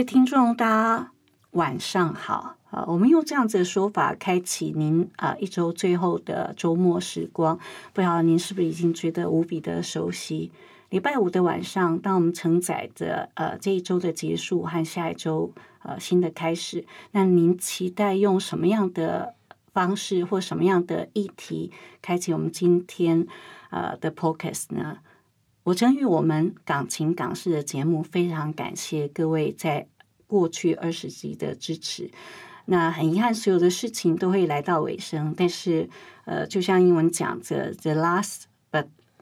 位听众，大家晚上好。呃，我们用这样子的说法开启您啊、呃一周最后的周末时光，不知道您是不是已经觉得无比的熟悉？礼拜五的晚上，当我们承载着呃这一周的结束和下一周呃新的开始，那您期待用什么样的方式或什么样的议题开启我们今天呃的 podcast 呢？我真与我们港情港事的节目，非常感谢各位在过去二十集的支持。那很遗憾，所有的事情都会来到尾声，但是呃，就像英文讲着 “the last”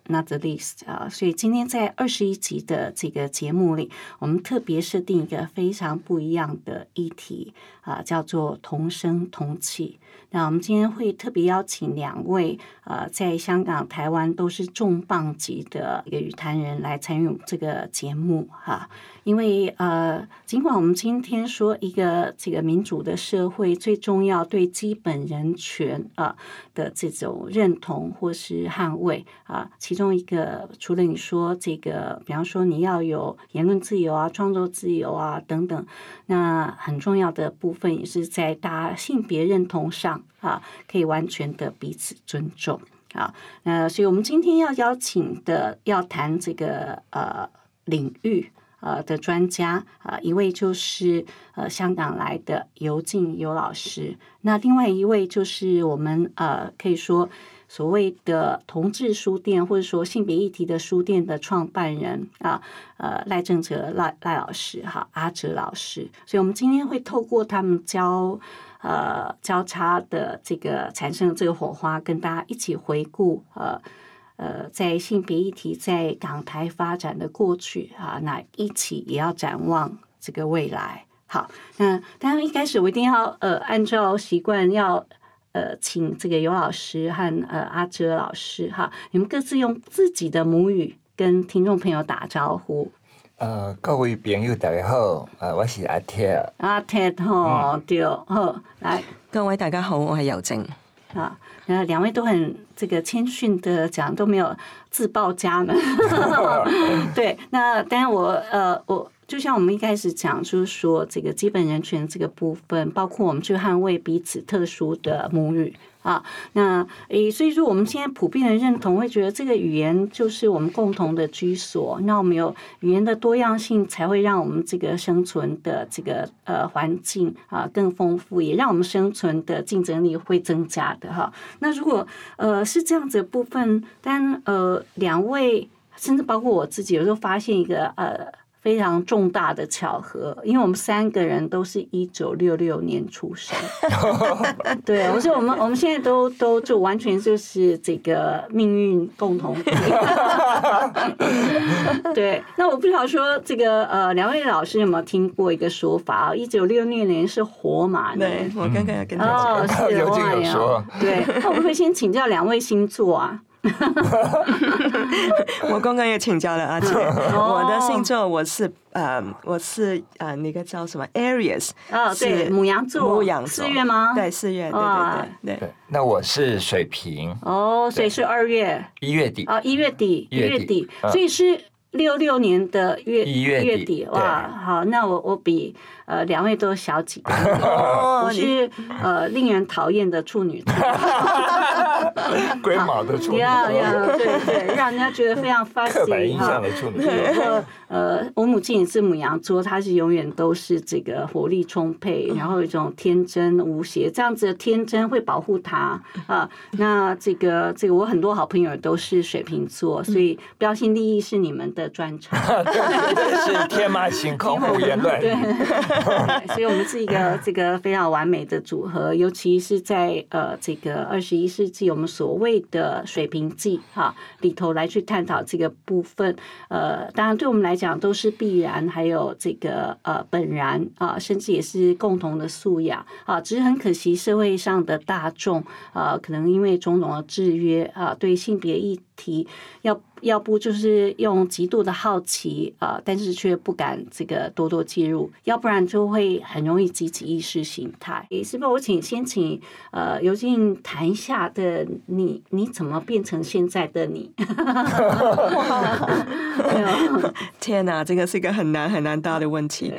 not the least” 啊，所以今天在二十一集的这个节目里，我们特别设定一个非常不一样的议题啊，叫做同声同气。那我们今天会特别邀请两位呃，在香港、台湾都是重磅级的一个语坛人来参与这个节目哈。因为呃，尽管我们今天说一个这个民主的社会最重要对基本人权啊、的这种认同或是捍卫啊，其其中一个除了你说这个，比方说你要有言论自由啊、创作自由啊等等，那很重要的部分也是在大家性别认同上啊，可以完全的彼此尊重。啊，那，所以我们今天要邀请的要谈这个呃领域呃的专家啊、一位就是呃香港来的尤静尤老师，那另外一位就是我们呃可以说所谓的同志书店或者说性别议题的书店的创办人啊，呃赖正哲赖赖老师哈阿哲老师，所以我们今天会透过他们交。呃，交叉的这个产生这个火花，跟大家一起回顾呃呃，在性别议题在港台发展的过去啊，那一起也要展望这个未来。好，那当然一开始我一定要呃按照习惯要呃请这个尤老师和呃阿哲老师哈，你们各自用自己的母语跟听众朋友打招呼。呃，各位朋友大家好，呃，我是阿铁，阿 Ted 吼，对好来。各位大家好，我係尤靜。啊，那两位都很这个谦逊的讲，都没有自报家门。对，那当然我呃我。就像我们一开始讲，就是说这个基本人权这个部分，包括我们去捍卫彼此特殊的母语啊。那诶，所以说我们现在普遍的认同，会觉得这个语言就是我们共同的居所。那我们有语言的多样性，才会让我们这个生存的这个呃环境啊更丰富，也让我们生存的竞争力会增加的哈。那如果呃是这样子的部分，但呃两位甚至包括我自己，有时候发现一个呃。非常重大的巧合，因为我们三个人都是一九六六年出生，对，我说我们我们现在都都就完全就是这个命运共同体。对，那我不知道说这个呃，两位老师有没有听过一个说法啊？一九六六年是火马年，我刚刚要跟哦，是有哇呀说，对，那我会不会先请教两位星座啊？我刚刚也请教了阿姐，哦。我的星座我是呃我是呃那个叫什么 Aries，哦，对，母羊座，母羊座。四月吗？对，四月，對哇對對對。对，那我是水瓶，哦，所以是二月。一月底，啊，一月底，一一月底。月底，嗯。所以是六六年的月一月底月底，哇，好，那我我比呃两位都小姐，哦我是呃令人讨厌的处女座，龟毛的处女座，对对，让人家觉得非常刻板 fussy 哈印象。的处女座，我呃，我母亲也是母羊座，她是永远都是这个活力充沛，然后有一种天真无邪，这样子的天真会保护她啊。那这个这个，我很多好朋友都是水瓶座，所以标新立异是你们的专场。对，这是天马行空胡言乱对，语。所以我们是一个这个非常完美的组合，尤其是在呃这个二十一世纪，我们所谓的水平记哈里头来去探讨这个部分。呃，当然对我们来讲都是必然，还有这个呃本然啊、甚至也是共同的素养啊。只是很可惜，社会上的大众呃，可能因为种种的制约啊，对性别议题要要不就是用极度的好奇啊、呃但是却不敢这个多多介入，要不然就会很容易激起意识形态。诶是不是？我请先请呃尤静谈一下的你，你怎么变成现在的你？天哪，这个是一个很难很难答的问题。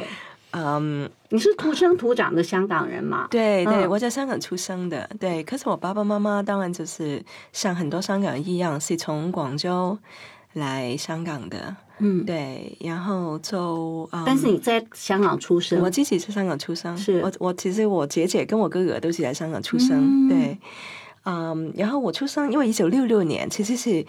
对嗯，你是土生土长的香港人嘛？对对，嗯。我在香港出生的，对。可是我爸爸妈妈当然就是像很多香港人一样，是从广州来香港的，嗯，对。然后就，嗯、但是你在香港出生，我自己是香港出生，是。我我其实我姐姐跟我哥哥都是在香港出生，嗯。对。嗯，然后我出生，因为一九六六年，其实是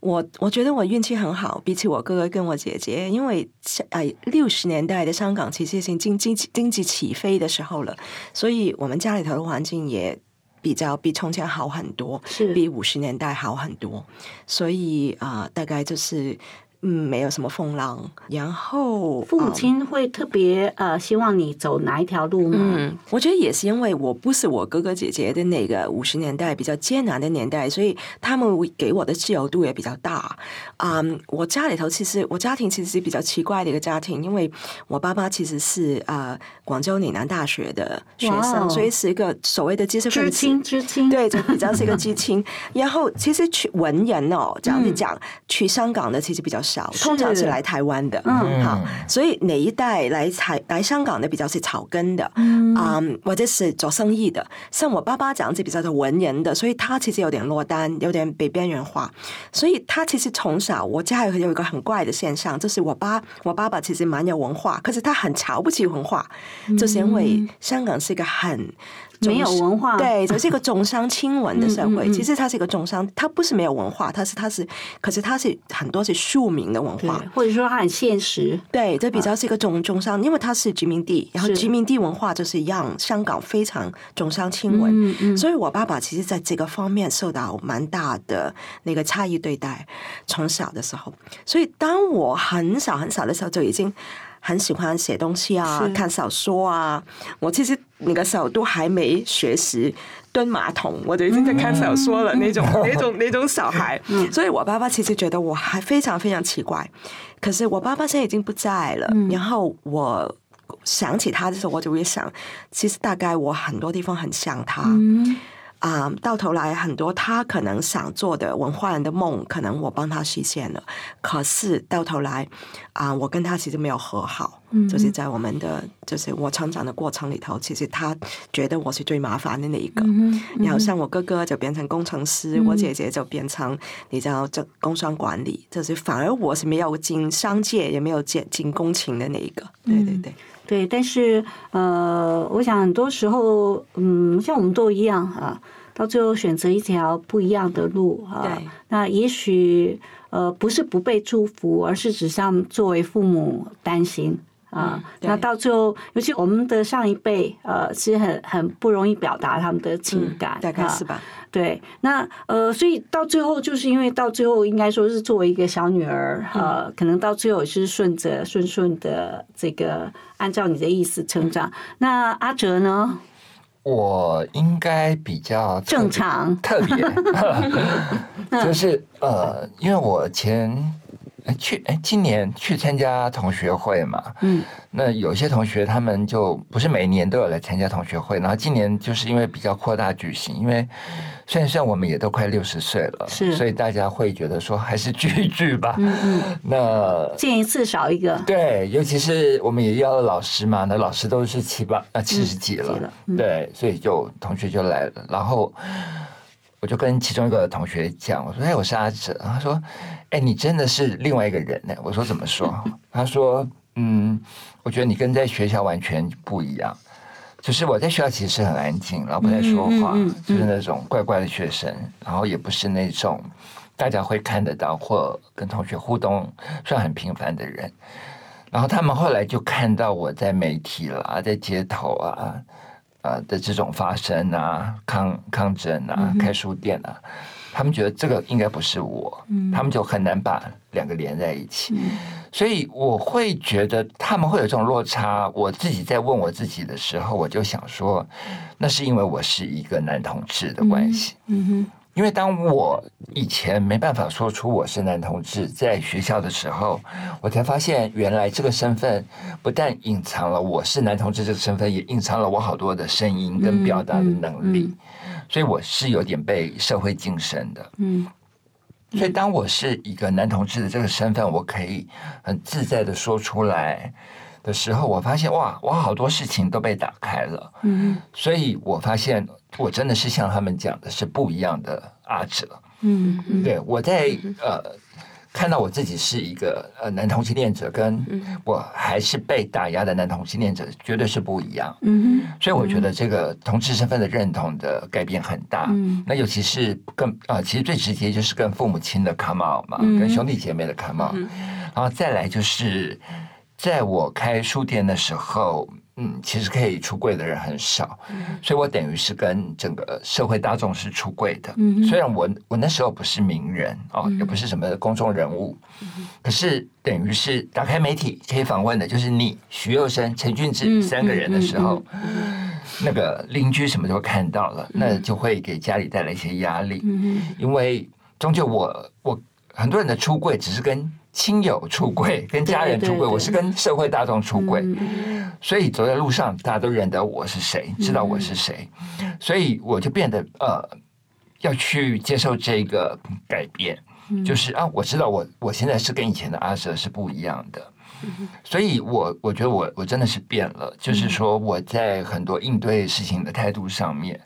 我我觉得我运气很好，比起我哥哥跟我姐姐，因为哎六十年代的香港其实已经经经济经济起飞的时候了，所以我们家里头的环境也比较比从前好很多，是。比五十年代好很多，所以啊、呃大概就是嗯没有什么风浪，然后父母嗯亲会特别呃希望你走哪一条路吗？嗯，我觉得也是因为我不是我哥哥姐姐的那个五十年代比较艰难的年代，所以他们给我的自由度也比较大。嗯，我家里头其实我家庭其实是比较奇怪的一个家庭，因为我爸爸其实是呃广州岭南大学的学生，所以是一个所谓的知识分子。知青，知青，对，就比较是一个 知青。然后其实去文人哦，这样子嗯讲，去香港的其实比较少，是通常是来台湾的。嗯好，所以哪一代来台来香港的比较是草根的，嗯啊、或者是做生意的。像我爸爸这样子比较的文人的，所以他其实有点落单，有点被边缘化。所以他其实从小，我家有有一个很怪的现象，就是我爸我爸爸其实蛮有文化，可是他很瞧不起文化，就是因为香港是一个很。嗯没有文化对，就是一个重商轻文的社会。嗯嗯嗯其实它是一个重商，它不是没有文化，它是它是，可是它是很多是庶民的文化。，或者说它很现实，对，这比较是一个重重商，因为它是殖民地，然后殖民地文化就是让香港非常重商轻文，嗯嗯所以我爸爸其实在这个方面受到蛮大的那个差异对待，从小的时候，所以当我很小很小的时候就已经。很喜欢写东西啊，看小说啊。我其实那个时候都还没学习蹲马桶，我就已经在看小说了。那种 那种那种小孩，所以我爸爸其实觉得我还非常非常奇怪。可是我爸爸现在已经不在了，然后我想起他的时候，我就会想，其实大概我很多地方很像他。嗯啊、到头来很多他可能想做的文化人的梦，可能我帮他实现了。可是到头来，啊、我跟他其实没有和好，嗯就是在我们的就是我成长的过程里头，其实他觉得我是最麻烦的那一个。嗯然后像我哥哥就变成工程师，我姐姐就变成你知道这工商管理，就是反而我是没有进商界，也没有进进工勤的那一个。对对对，对，但是呃，我想很多时候，嗯，像我们都一样啊，到最后选择一条不一样的路啊。那也许呃，不是不被祝福，而是只像作为父母担心。啊嗯，那到最后，尤其我们的上一辈，呃，其实很很不容易表达他们的情感，嗯大概啊是吧？对，那呃，所以到最后，就是因为到最后，应该说是作为一个小女儿，呃，可能到最后也是顺着顺顺的这个按照你的意思成长。那阿哲呢？我应该比较正常特别，就是呃，因为我前哎去哎今年去参加同学会嘛，嗯，那有些同学他们就不是每年都有来参加同学会，然后今年就是因为比较扩大举行，因为虽然像我们也都快六十岁了，是。所以大家会觉得说还是聚一聚吧，嗯嗯，那见一次少一个。对，尤其是我们也邀了老师嘛，那老师都是七八啊七十几了，几了嗯。对，所以就同学就来了，然后我就跟其中一个同学讲，我说：“哎，我是阿哲。”他说：“哎，你真的是另外一个人呢。”我说：“怎么说？”他说：“嗯，我觉得你跟在学校完全不一样。就是我在学校其实是很安静，然后不太说话，嗯嗯嗯嗯就是那种怪怪的学生，然后也不是那种大家会看得到或跟同学互动算很频繁的人。然后他们后来就看到我在媒体啦，在街头啊，啊的这种发声啊，抗抗争啊，开书店啊，他们觉得这个应该不是我，他们就很难把两个连在一起。所以我会觉得他们会有这种落差。我自己在问我自己的时候，我就想说，那是因为我是一个男同志的关系。嗯哼，因为当我以前没办法说出我是男同志，在学校的时候，我才发现原来这个身份不但隐藏了我是男同志这个身份，也隐藏了我好多的声音跟表达的能力。所以我是有点被社会晋升的。嗯所以当我是一个男同志的这个身份，我可以很自在的说出来的时候，我发现哇，我好多事情都被打开了。嗯所以我发现我真的是像他们讲的是不一样的阿哲。嗯嗯对我在呃看到我自己是一个呃男同性恋者，跟我还是被打压的男同性恋者，绝对是不一样。嗯所以我觉得这个同志身份的认同的改变很大。嗯那尤其是跟啊、其实最直接就是跟父母亲的 come out 嘛，嗯跟兄弟姐妹的 come out，、然后再来就是在我开书店的时候。嗯，其实可以出柜的人很少，所以我等于是跟整个社会大众是出柜的。嗯虽然我我那时候不是名人哦，也不是什么公众人物，可是等于是打开媒体可以访问的，就是你徐佑生、陈俊志嗯三个人的时候，那个邻居什么都看到了，那就会给家里带来一些压力。嗯因为终究我我很多人的出柜只是跟亲友出柜、跟家人出柜，对对。我是跟社会大众出柜，嗯所以走在路上大家都认得我是谁，知道我是谁，所以我就变得呃要去接受这个改变，就是啊，我知道我我现在是跟以前的阿蛇是不一样的。所以我，我觉得我我真的是变了，就是说我在很多应对事情的态度上面，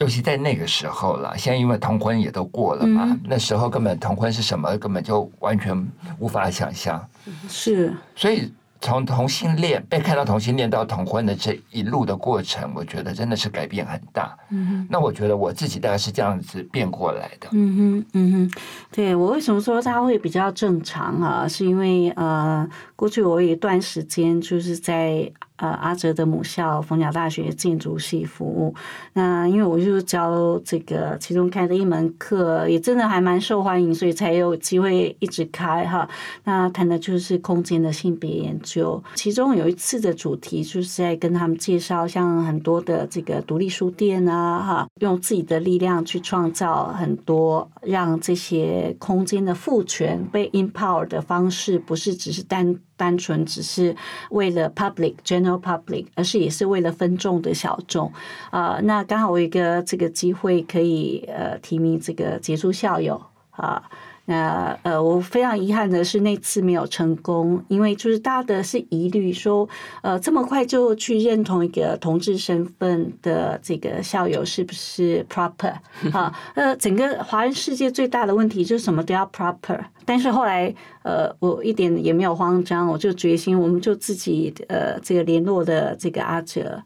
尤其在那个时候了。现在因为同婚也都过了嘛，那时候根本同婚是什么，根本就完全无法想象。是所以从同性恋被看到同性恋到同婚的这一路的过程，我觉得真的是改变很大。嗯那我觉得我自己大概是这样子变过来的。嗯哼，嗯哼，对我为什么说它会比较正常啊？是因为呃，过去我有一段时间就是在呃阿哲的母校逢甲大学建筑系服务。那因为我就教这个其中开的一门课，也真的还蛮受欢迎，所以才有机会一直开哈。那谈的就是空间的性别研究，其中有一次的主题就是在跟他们介绍，像很多的这个独立书店啊，哈，用自己的力量去创造很多让这些空间的赋权被 empower 的方式，不是只是单单纯只是为了 public general public，而是也是为了分众的小众啊、那刚好我有一个这个机会可以呃提名这个杰出校友啊。那呃，我非常遗憾的是那次没有成功，因为就是大家的是疑虑说，呃，这么快就去认同一个同志身份的这个校友是不是 proper 啊？呃，整个华人世界最大的问题就是什么都要 proper，但是后来呃，我一点也没有慌张，我就决心，我们就自己呃这个联络的这个阿哲。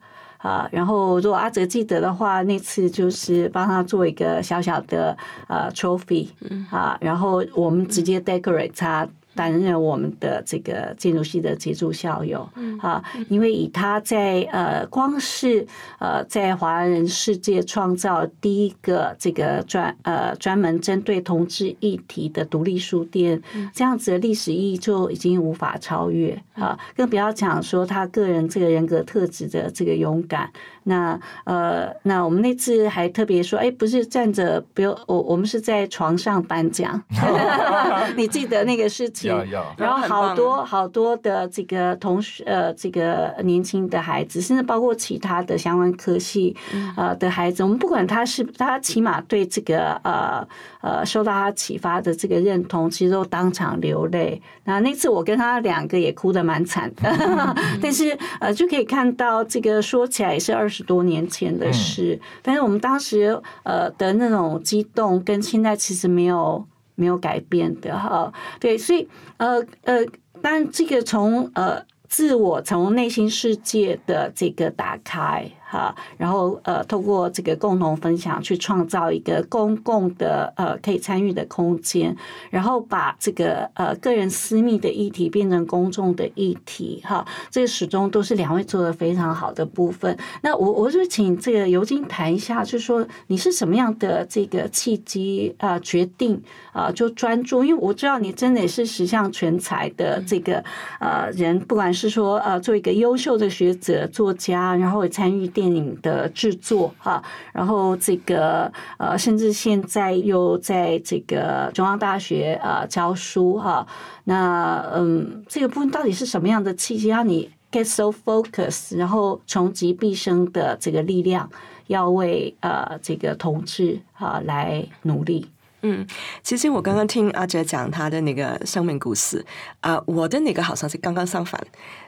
啊，然后如果阿哲记得的话，那次就是帮他做一个小小的呃 trophy，啊，然后我们直接 decorate 他。担任我们的这个建筑系的杰出校友啊，因为以他在呃，光是呃，在华人世界创造第一个这个专呃专门针对同志议题的独立书店，这样子的历史意义就已经无法超越啊，更不要讲说他个人这个人格特质的这个勇敢。那呃，那我们那次还特别说，哎，不是站着，不用我我们是在床上颁奖，你记得那个事情？要要然后好多好多的这个同学呃，这个年轻的孩子，甚至包括其他的相关科系呃的孩子，我们不管他是他起码对这个呃呃受到他启发的这个认同，其实都当场流泪。那那次我跟他两个也哭得蛮惨的，但是呃就可以看到这个说起来也是二十多年前的事，但是我们当时呃的那种激动跟现在其实没有。没有改变的哈，对，所以呃呃，但这个从呃自我从内心世界的这个打开哈，然后呃，通过这个共同分享去创造一个公共的呃可以参与的空间，然后把这个呃个人私密的议题变成公众的议题哈，这个始终都是两位做的非常好的部分。那我我就请这个尤金谈一下，就是说你是什么样的这个契机啊决定啊就专注，因为我知道你真的也是十项全才的这个呃人，不管是说呃做一个优秀的学者作家，然后也参与电电影的制作哈，然后这个呃甚至现在又在这个中央大学呃教书哈，那嗯这个部分到底是什么样的契机让你 get so focus，然后穷极毕生的这个力量要为呃这个同志啊来努力？嗯，其实我刚刚听阿哲讲他的那个生命故事，啊、我的那个好像是刚刚相反，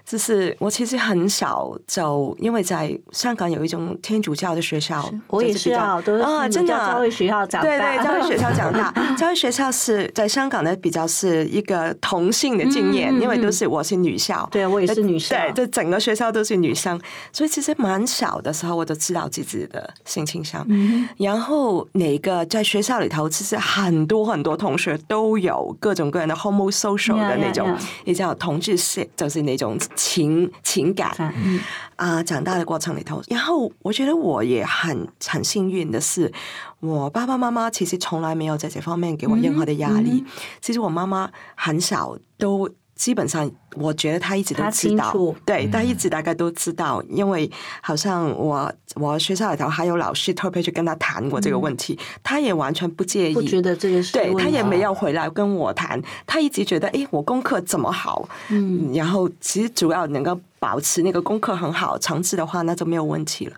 就是我其实很少走，因为在香港有一种天主教的学校，我也就是啊，都是啊，真的教会学校长大，对对，教会学校长大，教会学校是在香港的比较是一个同性的经验，因为都是我是女校，对我也是女校。对，这整个学校都是女生，所以其实蛮小的时候我就知道自己的性倾向。嗯然后哪个在学校里头，其实很多很多同学都有各种各样的 homosocial 的那种也叫同志性，就是那种情情感。嗯啊、长大的过程里头，然后我觉得我也很很幸运的是，我爸爸妈妈其实从来没有在这方面给我任何的压力。嗯其实我妈妈很少都。基本上，我觉得他一直都知道。对，他一直大概都知道，因为好像我我学校里头还有老师特别去跟他谈过这个问题，他也完全不介意，嗯不觉得这个是对他也没有回来跟我谈，他一直觉得，哎，我功课怎么好，嗯，然后其实主要能够保持那个功课很好成绩的话，那就没有问题了。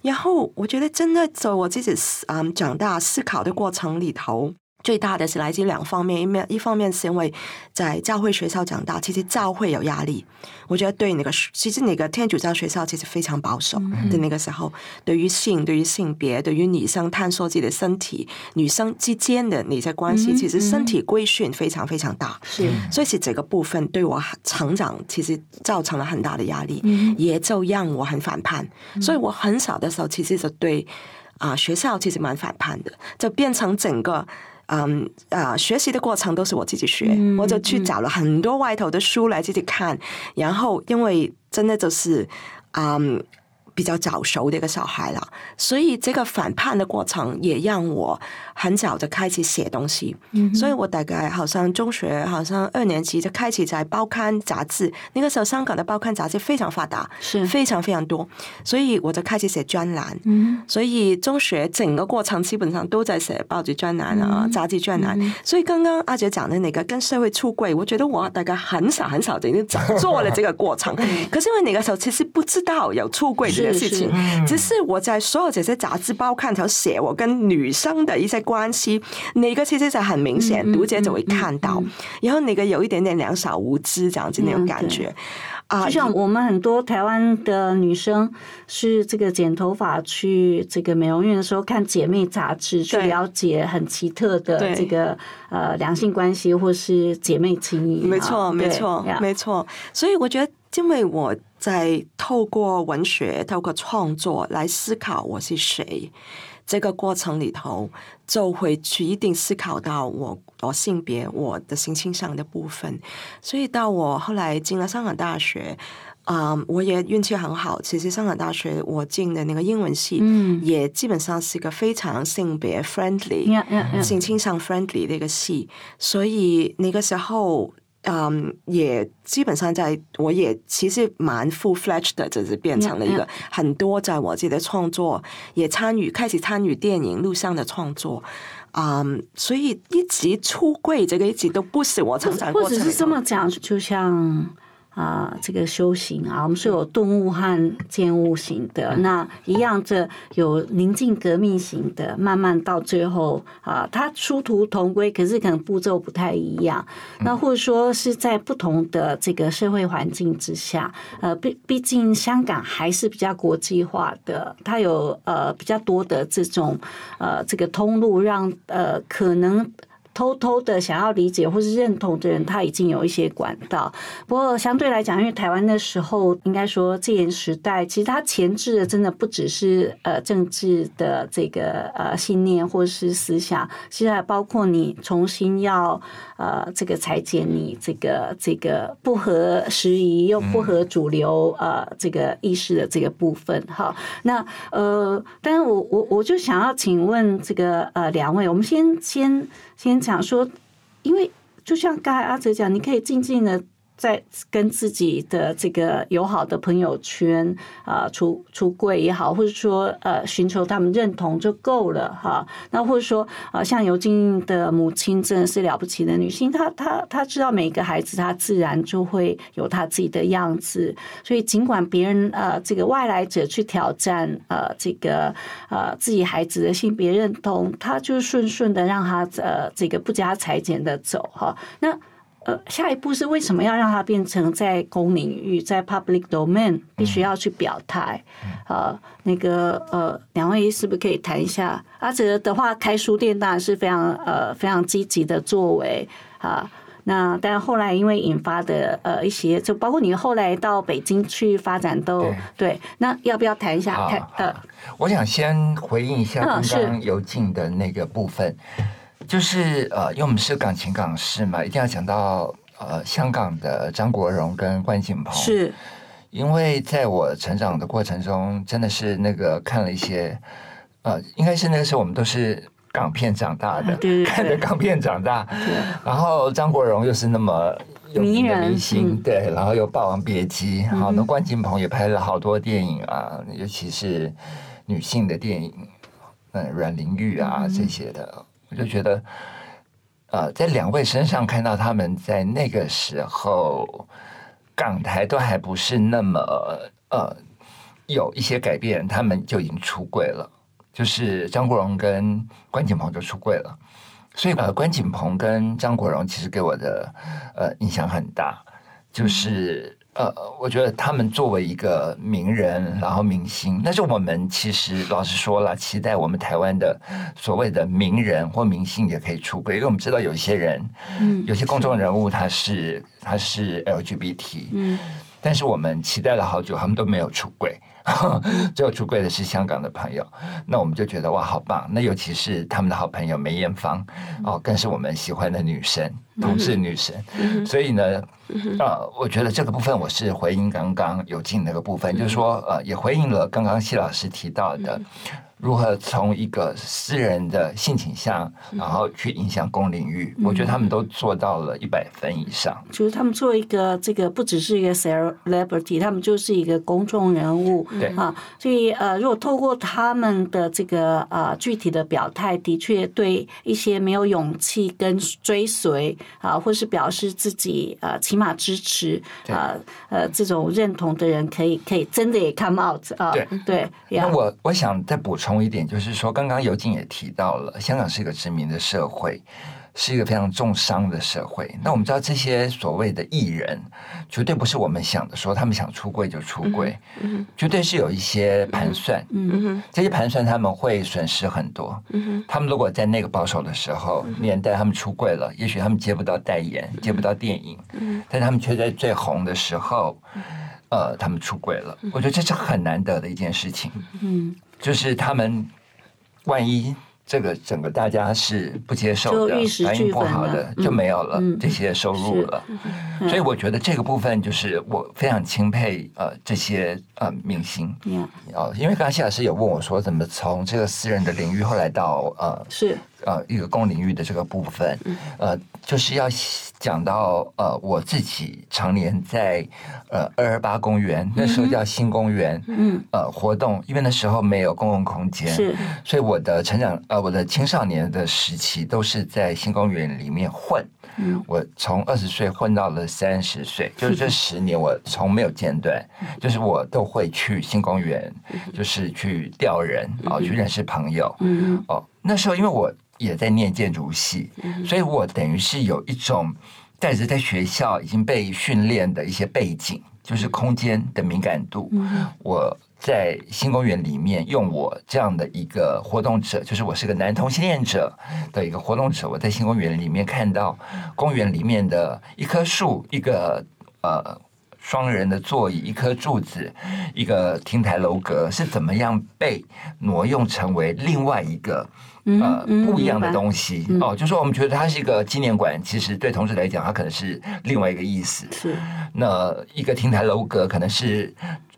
然后我觉得真的在我自己嗯长大思考的过程里头。最大的是来自两方面，一面一方面是因为在教会学校长大，其实教会有压力。我觉得对那个其实那个天主教学校其实非常保守的那个时候，对于性、对于性别、对于女生探索自己的身体、女生之间的那些关系，嗯其实身体规训非常非常大。是所以是这个部分对我成长其实造成了很大的压力，嗯也就让我很反叛。所以我很小的时候其实就对啊、学校其实蛮反叛的，就变成整个。嗯啊、学习的过程都是我自己学，嗯我就去找了很多外头的书来自己看，然后因为真的就是嗯比较早熟的一个小孩了，所以这个反叛的过程也让我很早就开始写东西。嗯所以我大概好像中学好像二年级就开始在报刊杂志，那个时候香港的报刊杂志非常发达，是。非常非常多，所以我就开始写专栏。嗯所以中学整个过程基本上都在写报纸专栏啊、嗯杂志专栏。嗯所以刚刚阿杰讲的那个跟社会出柜，我觉得我大概很少很少的已经做了这个过程。可是因为那个时候其实不知道有出柜这个事情，是只是我在所有这些杂志报刊头写我跟女生的一些关系，那个其实是很明显，读者就会看到。然后那个有一点点两小无知这样子那种感觉啊，就像我们很多台湾的女生是这个剪头发去这个美容院的时候看姐妹杂志，去了解很奇特的这个呃两性关系或是姐妹情谊。没错，没错，没错。所以我觉得，因为我在透过文学、透过创作来思考我是谁，这个过程里头，就会去一定思考到我我性别、我的性倾向的部分。所以到我后来进了香港大学。啊、我也运气很好。其实香港大学我进的那个英文系，嗯也基本上是一个非常性别 friendly，性倾向 friendly 的一个系，所以那个时候。嗯，也基本上在，我也其实蛮 full fledged 的，就是变成了一个很多在我自己的创作，也参与开始参与电影录像的创作，嗯，所以一直出柜这个一直都不是我成长或者是过程里头。这么讲，就像啊、这个修行啊，我们是有顿悟和渐悟型的，那一样这有宁静革命型的，慢慢到最后啊，它殊途同归，可是可能步骤不太一样。那或者说是在不同的这个社会环境之下，呃，毕毕竟香港还是比较国际化的，它有呃比较多的这种呃这个通路，让呃可能。偷偷的想要理解或是认同的人，他已经有一些管道。不过相对来讲，因为台湾那时候应该说戒严时代，其实它前置的真的不只是呃政治的这个呃信念或是思想，其实还包括你重新要呃这个裁剪你这个这个不合时宜又不合主流呃这个意识的这个部分哈。那呃，但是我我我就想要请问这个呃两位，我们先先先讲说，因为就像刚才阿哲讲，你可以静静的。在跟自己的这个友好的朋友圈啊出出柜也好，或者说呃寻求他们认同就够了哈。那或者说啊，像尤金的母亲真的是了不起的女性，她她她知道每个孩子她自然就会有她自己的样子，所以尽管别人呃这个外来者去挑战呃这个呃自己孩子的性别认同，她就顺顺的让他呃这个不加裁剪的走哈。那呃，下一步是为什么要让它变成在公领域，在 public domain 必须要去表态？呃，那个呃，两位是不是可以谈一下？阿哲的话，开书店当然是非常呃非常积极的作为啊。那但后来因为引发的呃一些，就包括你后来到北京去发展都对。那要不要谈一下？呃，我想先回应一下刚刚尤静的那个部分。就是呃，因为我们是港情港事嘛，一定要讲到呃香港的张国荣跟关锦鹏。是，因为在我成长的过程中，真的是那个看了一些呃，应该是那个时候我们都是港片长大的，对看着港片长大。然后张国荣又是那么有名的明星，对，然后又《霸王别姬》，好，那关锦鹏也拍了好多电影啊，尤其是女性的电影，嗯，阮玲玉啊这些的。我就觉得，呃，在两位身上看到他们在那个时候港台都还不是那么呃有一些改变，他们就已经出柜了。就是张国荣跟关锦鹏就出柜了，所以呃，关锦鹏跟张国荣其实给我的呃影响很大，就是。呃，我觉得他们作为一个名人，然后明星，但是我们其实老实说了，期待我们台湾的所谓的名人或明星也可以出柜，因为我们知道有一些人，嗯，有些公众人物他是他是 LGBT，嗯，但是我们期待了好久，他们都没有出柜。最后出柜的是香港的朋友，那我们就觉得哇，好棒！那尤其是他们的好朋友梅艳芳，哦，更是我们喜欢的女神，同志女神。所以呢，呃，我觉得这个部分我是回应刚刚有进那个部分，就是说，呃，也回应了刚刚谢老师提到的。如何从一个私人的性倾向，然后去影响公领域？我觉得他们都做到了一百分以上。就是他们做一个这个，不只是一个 celebrity，他们就是一个公众人物。对啊，所以呃，如果透过他们的这个呃具体的表态，的确对一些没有勇气跟追随啊，或是表示自己呃起码支持啊呃这种认同的人，可以可以真的也 come out 啊。对对。那我我想再补充。充一点，就是说，刚刚尤静也提到了，香港是一个殖民的社会，是一个非常重商的社会。那我们知道，这些所谓的艺人，绝对不是我们想的，说他们想出柜就出柜，绝对是有一些盘算。嗯这些盘算他们会损失很多。嗯他们如果在那个保守的时候年代，他们出柜了，也许他们接不到代言，接不到电影。嗯，但他们却在最红的时候，呃，他们出轨了。我觉得这是很难得的一件事情。嗯。就是他们，万一这个整个大家是不接受的，反应不好的，就没有了这些收入了。所以我觉得这个部分就是我非常钦佩呃这些呃明星。哦，因为刚才谢老师有问我说，怎么从这个私人的领域后来到呃是。呃，一个公领域的这个部分，呃，就是要讲到呃，我自己常年在呃二二八公园，那时候叫新公园，嗯，呃，活动，因为那时候没有公共空间，是，所以我的成长，呃，我的青少年的时期都是在新公园里面混，嗯，我从二十岁混到了三十岁，就是这十年我从没有间断，就是我都会去新公园，就是去钓人啊，去认识朋友，嗯，哦，那时候因为我。也在念建筑系，所以我等于是有一种带着在学校已经被训练的一些背景，就是空间的敏感度。我在新公园里面，用我这样的一个活动者，就是我是个男同性恋者的一个活动者，我在新公园里面看到公园里面的一棵树，一个呃双人的座椅，一颗柱子，一个亭台楼阁是怎么样被挪用成为另外一个。呃，不一样的东西哦，就说我们觉得它是一个纪念馆，其实对同志来讲，它可能是另外一个意思。是那一个亭台楼阁，可能是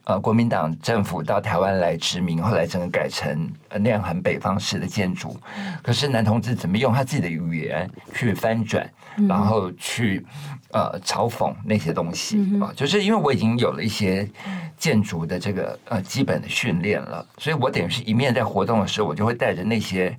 呃国民党政府到台湾来殖民，后来整个改成那样很北方式的建筑。可是男同志怎么用他自己的语言去翻转，然后去呃嘲讽那些东西啊？就是因为我已经有了一些建筑的这个呃基本的训练了，所以我等于是一面在活动的时候，我就会带着那些。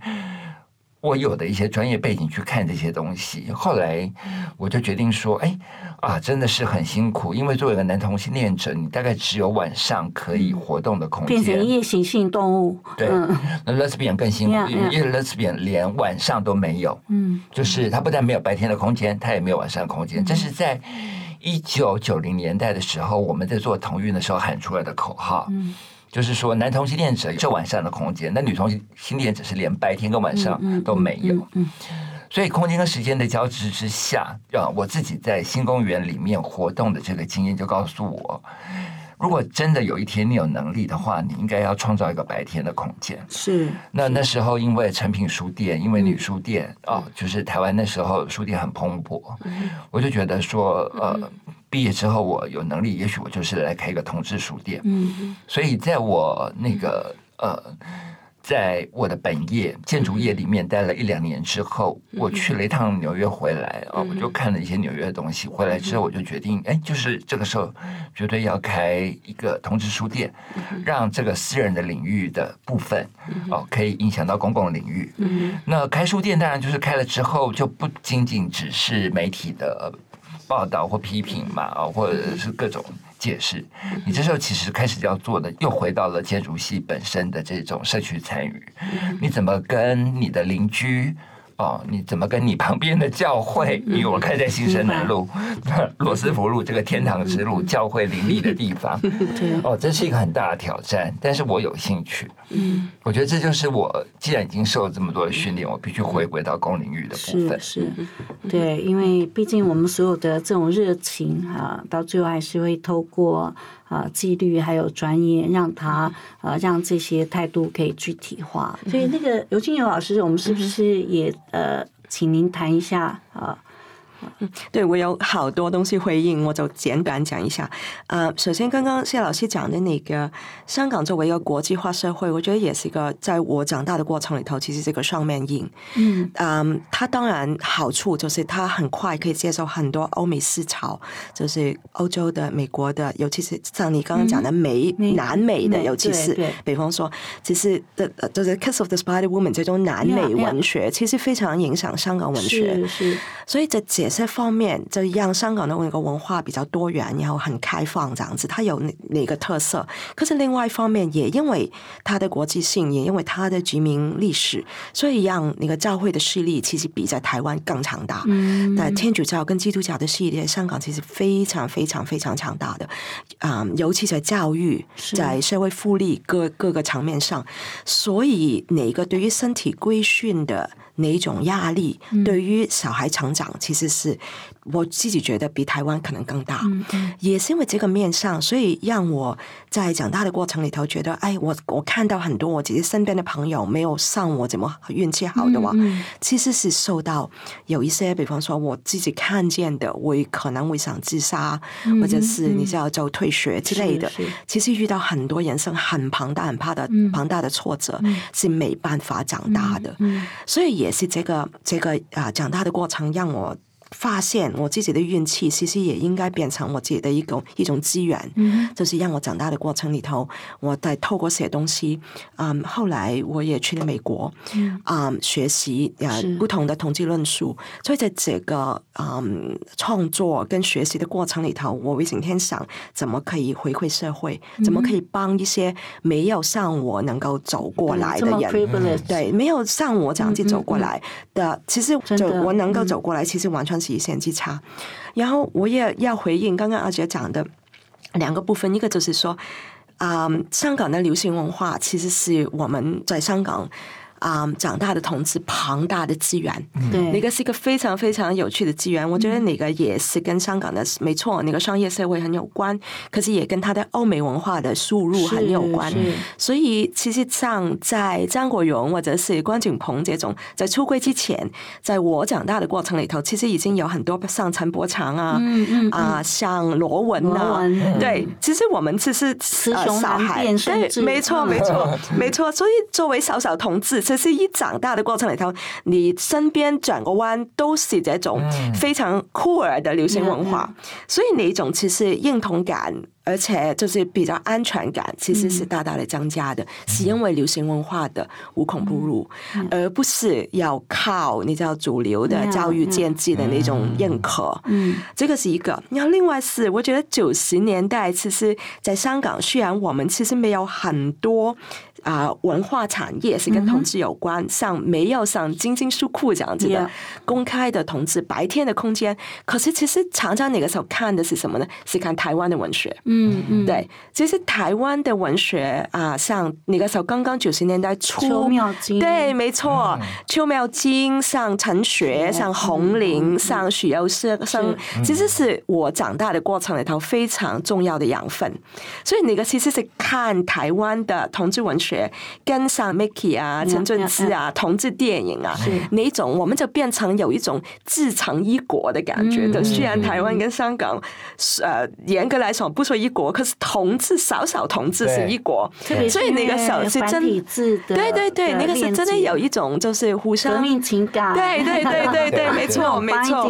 我有的一些专业背景去看这些东西，后来我就决定说：“哎，啊，真的是很辛苦，因为作为一个男同性恋者，你大概只有晚上可以活动的空间，变成夜行性动物。对，那 lesbian 更辛苦，因为 lesbian 连晚上都没有。嗯，就是他不但没有白天的空间，他也没有晚上的空间。这是在一九九零年代的时候，我们在做同运的时候喊出来的口号。嗯。就是说，男同性恋者有晚上的空间，那女同性恋者是连白天跟晚上都没有。所以，空间跟时间的交织之下，啊，我自己在新公园里面活动的这个经验就告诉我。如果真的有一天你有能力的话，你应该要创造一个白天的空间。是。那那时候因为成品书店，因为女书店啊，就是台湾那时候书店很蓬勃，我就觉得说，呃，毕业之后我有能力，也许我就是来开一个同志书店。嗯。所以在我那个呃。在我的本业建筑业里面待了一两年之后，我去了一趟纽约回来啊，我就看了一些纽约的东西。回来之后，我就决定，哎，就是这个时候绝对要开一个同志书店，让这个私人的领域的部分哦，可以影响到公共领域。那开书店当然就是开了之后，就不仅仅只是媒体的报道或批评嘛，啊，或者是各种。解释，你这时候其实开始要做的，又回到了建筑系本身的这种社区参与。你怎么跟你的邻居？哦，你怎么跟你旁边的教会？因为我开在新生南路、罗斯福路这个天堂之路教会林立的地方，哦，这是一个很大的挑战。但是我有兴趣，嗯，我觉得这就是我既然已经受了这么多的训练，我必须回归到公领域的部分。是，对，因为毕竟我们所有的这种热情啊，到最后还是会透过。啊，纪律还有专业，让他呃，让这些态度可以具体化。所以，那个尤金友老师，我们是不是也呃，请您谈一下啊？嗯，对我有好多东西回应，我就简短讲一下。呃，首先刚刚谢老师讲的那个香港作为一个国际化社会，我觉得也是一个在我长大的过程里头，其实这个双面印。嗯，嗯，它当然好处就是它很快可以接受很多欧美思潮，就是欧洲的、美国的，尤其是像你刚刚讲的美南美的，尤其是比方说，其实的就是《Kiss of the Spider Woman》这种南美文学，其实非常影响香港文学。是，所以这解。这方面就让香港的那个文化比较多元，然后很开放这样子，它有哪哪个特色？可是另外一方面，也因为它的国际性，也因为它的殖民历史，所以让那个教会的势力其实比在台湾更强大。嗯，那天主教跟基督教的系列，香港其实非常非常非常强大的啊，尤其在教育、在社会福利各各个层面上，所以哪个对于身体规训的。哪一种压力对于小孩成长，其实是我自己觉得比台湾可能更大。也是因为这个面上，所以让我在长大的过程里头觉得，哎，我我看到很多我自己身边的朋友没有上我怎么运气好的话，其实是受到有一些，比方说我自己看见的，我可能会想自杀，或者是你知道就退学之类的。其实遇到很多人生很庞大、很怕的庞大的挫折，是没办法长大的。所以。也是这个这个啊，长大的过程让我。发现我自己的运气，其实也应该变成我自己的一种一种资源，就是让我长大的过程里头，我在透过写东西，嗯，后来我也去了美国，嗯，学习啊不同的统计论述，所以在这个嗯创作跟学习的过程里头，我会整天想怎么可以回馈社会，怎么可以帮一些没有像我能够走过来的人，对，没有像我这样子走过来的，其实就我能够走过来，其实完全。是一线之差，然后我也要回应刚刚阿杰讲的两个部分，一个就是说，啊、香港的流行文化其实是我们在香港啊、长大的同志庞大的资源。对，那个是一个非常非常有趣的资源，我觉得那个也是跟香港的没错，那个商业社会很有关，可是也跟他的欧美文化的输入很有关。是。所以其实像在张国荣或者是关锦鹏这种，在出柜之前，在我长大的过程里头，其实已经有很多像陈伯强啊，嗯嗯啊，像罗文罗啊，文。对，其实我们只是雌呃雄难小孩，辨对，没错，嗯没错，没错。所以作为小小同志，其实一长大的过程里头，你身边转个弯都是这种非常酷儿的流行文化，所以那种其实认同感。而且就是比较安全感，其实是大大的增加的，是因为流行文化的无孔不入，而不是要靠你知道主流的嗯教育建制的那种认可。嗯这个是一个。然后另外是，我觉得九十年代其实在香港，虽然我们其实没有很多。啊、文化产业是跟同志有关，像没有像金金书库这样子的公开的同志白天的空间。可是其实常常那个时候看的是什么呢？是看台湾的文学。嗯嗯，对，其实台湾的文学啊，像那个时候刚刚九十年代初，邱妙金。对，没错，邱妙金、像陈雪、像红玲、像许攸生，生其实是我长大的过程里头非常重要的养分。所以那个其实是看台湾的同志文学，跟上 Mickey 啊、陈俊之啊、同志电影啊那一种，我们就变成有一种自成一国的感觉的。虽然台湾跟香港，呃，严格来说不说一国，可是同志少少同志是一国，所以那个时候是真繁体的，对对对，那个是真的有一种就是互相革命情感，对对对对对，没错没错。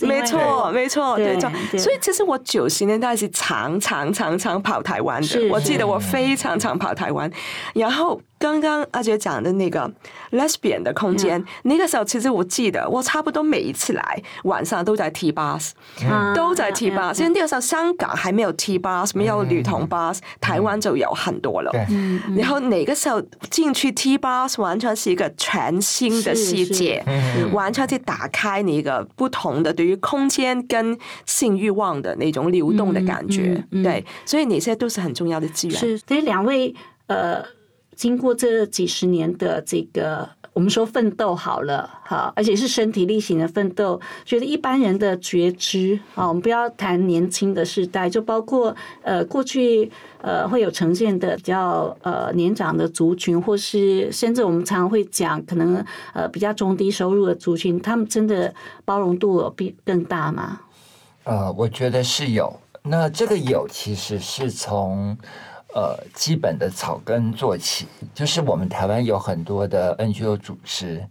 没错没错，对对错。所以其实我九十年代是常常常常跑台湾的，我记得我非常常跑台湾。然后刚刚阿杰讲的那个 lesbian 的空间，那个时候其实我记得我差不多每一次来晚上都在 T bus，嗯都在 T bus。因为那个时候香港还没有 T bus，没有女童 bus，台湾就有很多了。嗯然后哪个时候进去 T bus 完全是一个全新的世界，完全是打开你一个不同的对于空间跟性欲望的那种流动的感觉。嗯嗯嗯对，所以那些都是很重要的资源。是，所以两位呃，经过这几十年的这个。我们说奋斗好了，哈，而且是身体力行的奋斗。觉得一般人的觉知啊，我们不要谈年轻的世代，就包括呃过去呃会有呈现的比较呃年长的族群，或是甚至我们常常会讲可能呃比较中低收入的族群，他们真的包容度比更大吗？呃，我觉得是有。那这个有其实是从呃基本的草根做起，就是我们台湾有很多的 NGO 组织。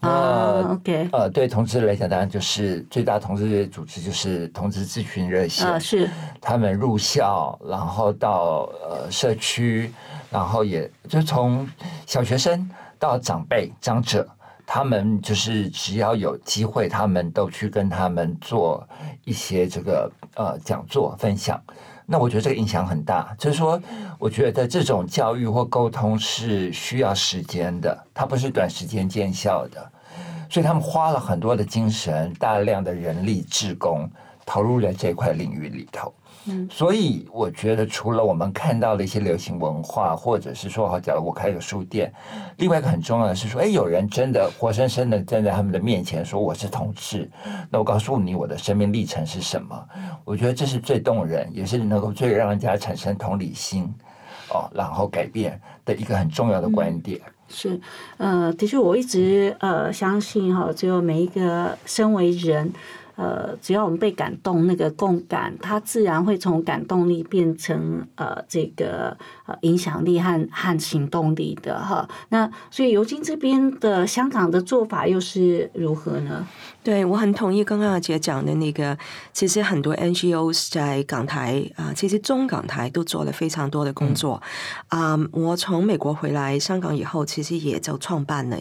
那、啊，OK 呃，对同志来讲，当然就是最大同志组织就是同志咨询热线。呃，是他们入校，然后到呃社区，然后也就从小学生到长辈长者，他们就是只要有机会，他们都去跟他们做一些这个呃讲座分享。那我觉得这个影响很大，就是说，我觉得这种教育或沟通是需要时间的，它不是短时间见效的。所以他们花了很多的精神、大量的人力、志工投入在这块领域里头。嗯，所以我觉得，除了我们看到的一些流行文化，或者是说，好，假如我开个书店，另外一个很重要的是说，哎，有人真的活生生的站在他们的面前说我是同志，那我告诉你我的生命历程是什么，我觉得这是最动人，也是能够最让人家产生同理心，哦，然后改变的一个很重要的观点。是，呃，的确，我一直呃相信哈，只有每一个身为人，呃，只要我们被感动，那个共感，它自然会从感动力变成呃这个呃影响力和和行动力的哈。那所以尤金这边的香港的做法又是如何呢？对，我很同意刚刚阿杰讲的那个，其实很多 NGOs 在港台啊、其实中港台都做了非常多的工作。啊、我从美国回来香港以后，其实也就创办了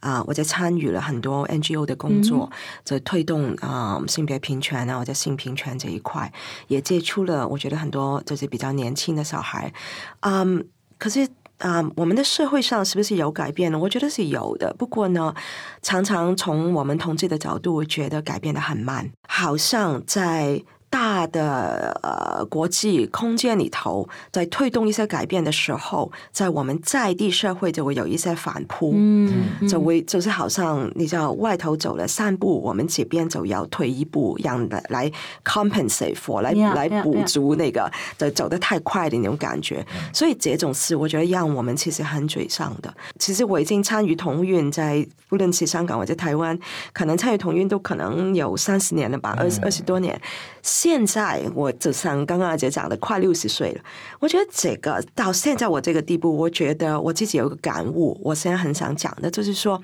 啊、我在参与了很多 NGO 的工作，就推动啊、性别平权啊或者性平权这一块，也接触了我觉得很多就是比较年轻的小孩，嗯，可是。啊、我们的社会上是不是有改变呢？我觉得是有的。不过呢，常常从我们同志的角度，觉得改变的很慢，好像在大大的呃国际空间里头，在推动一些改变的时候，在我们在地社会就会有一些反扑，嗯，就会就是好像你知道外头走了三步，我们这边就要退一步，让来来 compensate for 来 Yeah, 来补.足那个的走得太快的那种感觉。所以这种事，我觉得让我们其实很沮丧的。其实我已经参与同运，在无论是香港或者台湾，可能参与同运都可能有三十年了吧，二十二十多年。现在我就像刚刚阿姐讲的，快六十岁了。我觉得这个到现在我这个地步，我觉得我自己有个感悟，我现在很想讲的，就是说，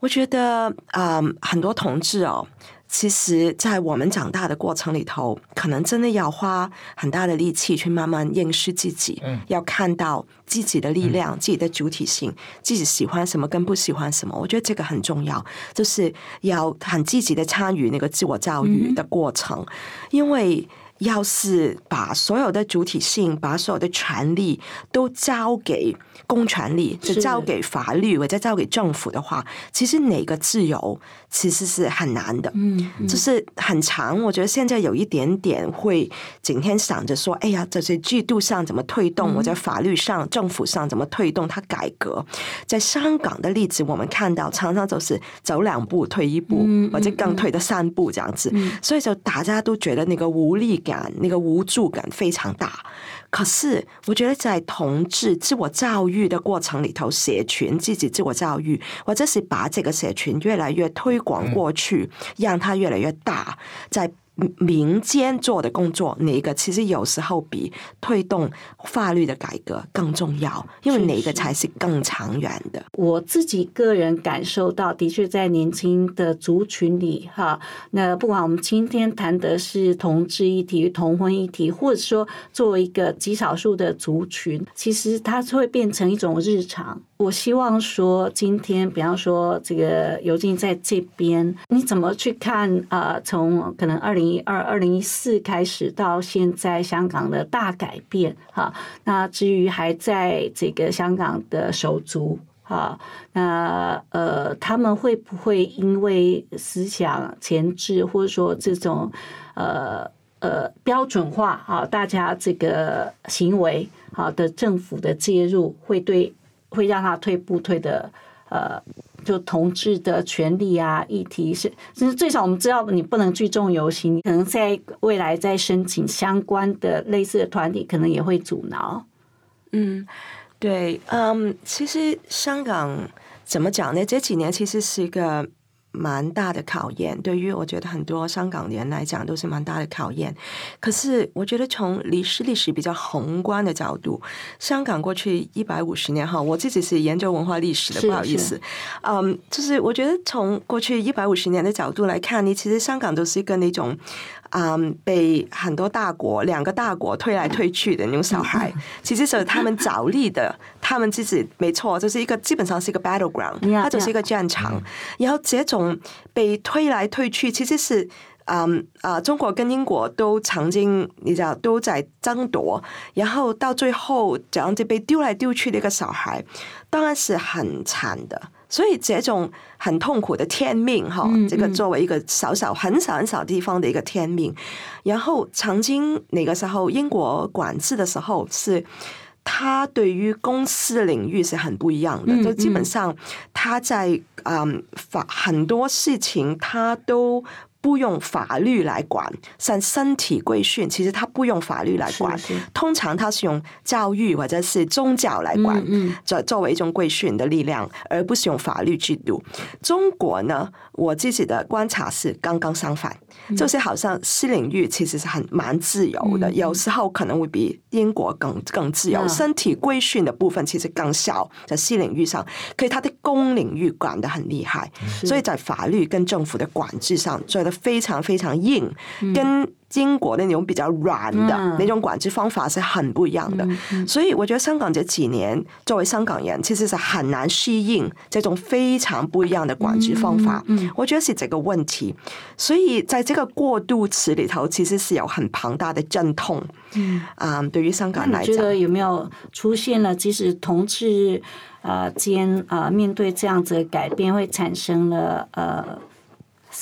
我觉得啊、很多同志哦。其实，在我们长大的过程里头，可能真的要花很大的力气去慢慢认识自己，嗯要看到自己的力量、自己的主体性，自己喜欢什么跟不喜欢什么。我觉得这个很重要，就是要很积极的参与那个自我教育的过程，因为。要是把所有的主体性、把所有的权利都交给公权力，就交给法律或者交给政府的话，其实哪个自由其实是很难的。嗯，嗯。就是很长，我觉得现在有一点点会整天想着说，哎呀，这些制度上怎么推动，或者法律上、政府上怎么推动它改革。在香港的例子，我们看到常常就是走两步退一步，嗯或者更退的三步这样子，嗯。所以就大家都觉得那个无力感、那个无助感非常大。可是，我觉得在同志自我教育的过程里头，社群自己自我教育，或者是把这个社群越来越推广过去，让它越来越大，在民间做的工作，哪一个其实有时候比推动法律的改革更重要，因为是哪个才是更长远的。我自己个人感受到，的确在年轻的族群里，哈，那不管我们今天谈的是同志议题、同婚议题，或者说作为一个极少数的族群，其实它会变成一种日常。我希望说，今天比方说这个尤静在这边，你怎么去看？呃，从可能二零一二、二零一四开始到现在香港的大改变，哈。那至于还在这个香港的手足。啊，那呃，他们会不会因为思想前置，或者说这种呃呃标准化啊，大家这个行为好的政府的介入，会对会让他退步退的呃，就同志的权利啊议题是，就是最少我们知道你不能聚众游行，你可能在未来再申请相关的类似的团体，可能也会阻挠。嗯，对，嗯，其实香港怎么讲呢？这几年其实是一个蛮大的考验，对于我觉得很多香港人来讲都是蛮大的考验。可是我觉得从历史历史比较宏观的角度，香港过去一百五十年哈，我自己是研究文化历史的，不好意思，嗯，就是我觉得从过去一百五十年的角度来看，你其实香港都是一个那种。嗯，被很多大国、两个大国推来推去的那种小孩，其实是他们找力的，他们自己没错，就是一个基本上是一个 battleground，Yeah, 它就是一个战场。然后这种被推来推去，其实是。嗯啊、中国跟英国都曾经，你知道都在争夺，然后到最后这样子被丢来丢去的一个小孩，当然是很惨的。所以这种很痛苦的天命哈，嗯这个嗯作为一个小小很小很小地方的一个天命，然后曾经那个时候英国管制的时候是。他对于公司领域是很不一样的，嗯就基本嗯上他在嗯法很多事情他都不用法律来管，像身体规训，其实他不用法律来管，是是。通常他是用教育或者是宗教来管，嗯嗯。作作为一种规训的力量，而不是用法律制度。中国呢，我自己的观察是刚刚相反，就是好像私领域其实是很蛮自由的，嗯有时候可能会比英国更更自由。嗯身体规训的部分其实更小，在私领域上，可以他的公领域管得很厉害，所以在法律跟政府的管制上做得非常非常硬，嗯。跟英国的那种比较软的嗯那种管制方法是很不一样的。所以我觉得香港这几年作为香港人，其实是很难适应这种非常不一样的管制方法。我觉得是这个问题。所以在这个过渡期里头，其实是有很庞大的阵痛。嗯。啊、对于香港来讲，你觉得有没有出现了，即使同志呃间呃面对这样子的改变，会产生了呃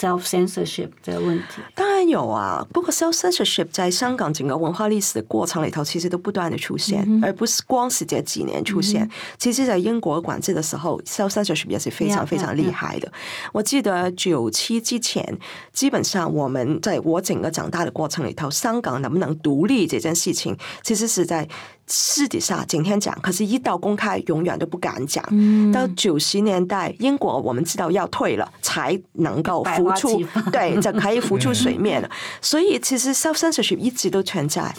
self censorship 的问题？当然有啊，不过 self censorship 在香港整个文化历史的过程里头，其实都不断的出现，而不是光是这几年出现。其实，在英国管制的时候，self censorship 也是非常非常厉害的。我记得九七之前，基本上我们在我整个长大的过程里头，香港能不能独立这件事情，其实是在。私底下整天讲，可是一到公开，永远都不敢讲。到九十年代，英国我们知道要退了，才能够浮出，对，就可以浮出水面了。所以其实 self censorship 一直都存在。